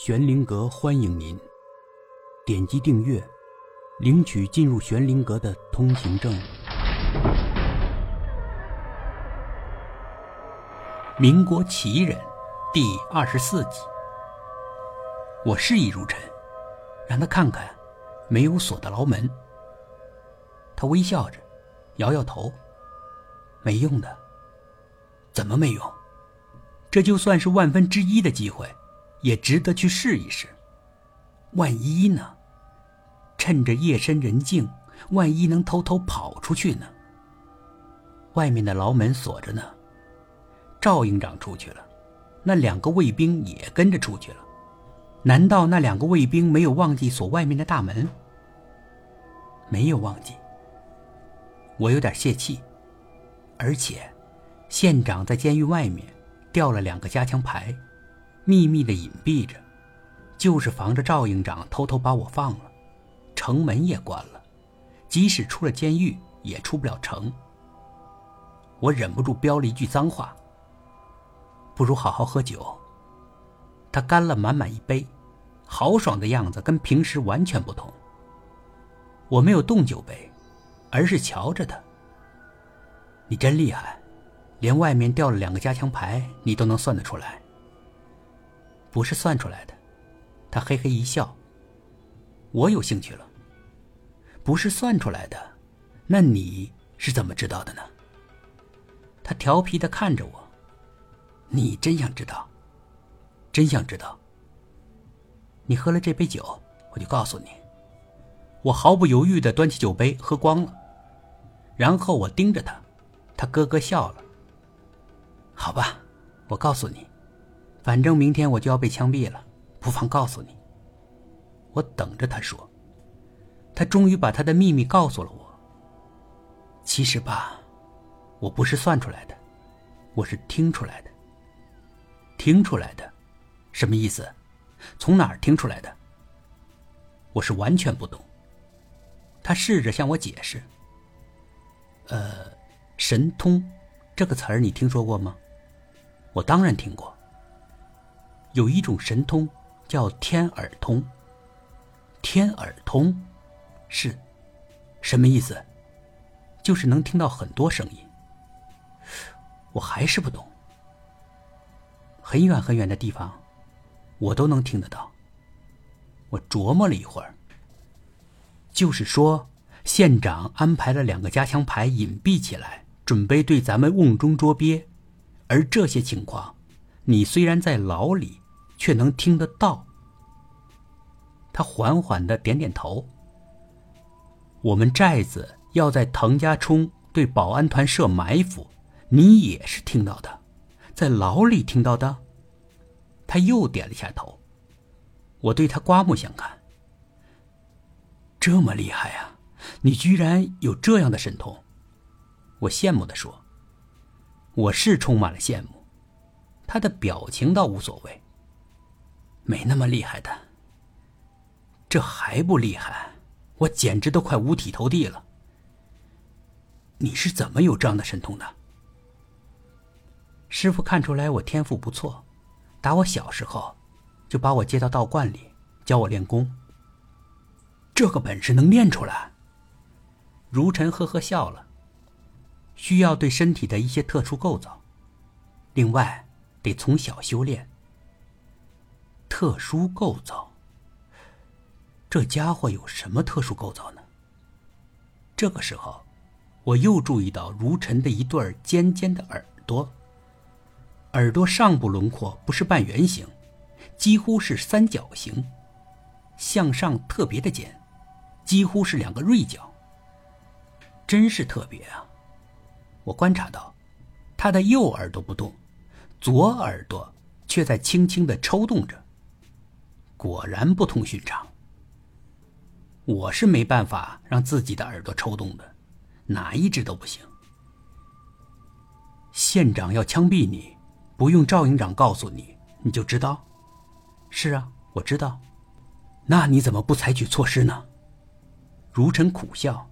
玄灵阁欢迎您，点击订阅，领取进入玄灵阁的通行证。民国奇人第二十四集。我示意如尘，让他看看没有锁的牢门。他微笑着，摇摇头，没用的。怎么没用？这就算是万分之一的机会。也值得去试一试。万一呢？趁着夜深人静，万一能偷偷跑出去呢？外面的牢门锁着呢。赵营长出去了，那两个卫兵也跟着出去了。难道那两个卫兵没有忘记锁外面的大门？没有忘记。我有点泄气。而且，县长在监狱外面吊了两个加强牌。秘密的隐蔽着，就是防着赵营长偷偷把我放了，城门也关了，即使出了监狱也出不了城。我忍不住飙了一句脏话：“不如好好喝酒。”他干了满满一杯，豪爽的样子跟平时完全不同。我没有动酒杯，而是瞧着他。你真厉害，连外面掉了两个加强牌你都能算得出来。不是算出来的，他嘿嘿一笑。我有兴趣了。不是算出来的，那你是怎么知道的呢？他调皮的看着我。你真想知道？真想知道？你喝了这杯酒，我就告诉你。我毫不犹豫的端起酒杯喝光了，然后我盯着他，他咯咯笑了。好吧，我告诉你。反正明天我就要被枪毙了，不妨告诉你。我等着他说。他终于把他的秘密告诉了我。其实吧，我不是算出来的，我是听出来的。听出来的，什么意思？从哪儿听出来的？我是完全不懂。他试着向我解释。呃，神通，这个词儿你听说过吗？我当然听过。有一种神通，叫天耳通。天耳通，是，什么意思？就是能听到很多声音。我还是不懂。很远很远的地方，我都能听得到。我琢磨了一会儿，就是说，县长安排了两个加强排隐蔽起来，准备对咱们瓮中捉鳖，而这些情况。你虽然在牢里，却能听得到。他缓缓的点点头。我们寨子要在滕家冲对保安团设埋伏，你也是听到的，在牢里听到的。他又点了下头。我对他刮目相看。这么厉害啊！你居然有这样的神通，我羡慕的说。我是充满了羡慕。他的表情倒无所谓，没那么厉害的。这还不厉害，我简直都快五体投地了。你是怎么有这样的神通的？师傅看出来我天赋不错，打我小时候就把我接到道观里教我练功。这个本事能练出来？如尘呵呵笑了。需要对身体的一些特殊构造，另外。得从小修炼。特殊构造，这家伙有什么特殊构造呢？这个时候，我又注意到如尘的一对尖尖的耳朵，耳朵上部轮廓不是半圆形，几乎是三角形，向上特别的尖，几乎是两个锐角。真是特别啊！我观察到，他的右耳朵不动。左耳朵却在轻轻的抽动着，果然不同寻常。我是没办法让自己的耳朵抽动的，哪一只都不行。县长要枪毙你，不用赵营长告诉你，你就知道。是啊，我知道。那你怎么不采取措施呢？如尘苦笑。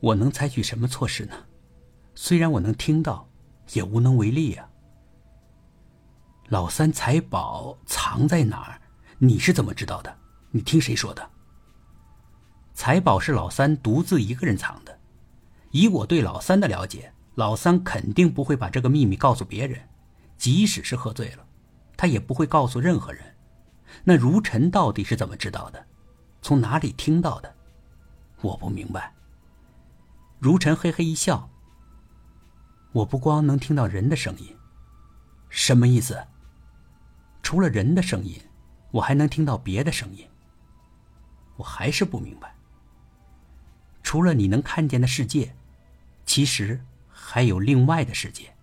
我能采取什么措施呢？虽然我能听到，也无能为力呀。老三财宝藏在哪儿？你是怎么知道的？你听谁说的？财宝是老三独自一个人藏的。以我对老三的了解，老三肯定不会把这个秘密告诉别人，即使是喝醉了，他也不会告诉任何人。那如尘到底是怎么知道的？从哪里听到的？我不明白。如尘嘿嘿一笑。我不光能听到人的声音，什么意思？除了人的声音，我还能听到别的声音。我还是不明白。除了你能看见的世界，其实还有另外的世界。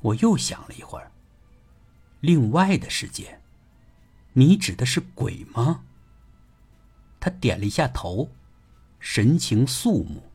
我又想了一会儿。另外的世界，你指的是鬼吗？他点了一下头，神情肃穆。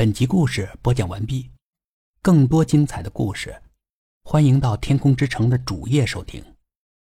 本集故事播讲完毕，更多精彩的故事，欢迎到天空之城的主页收听。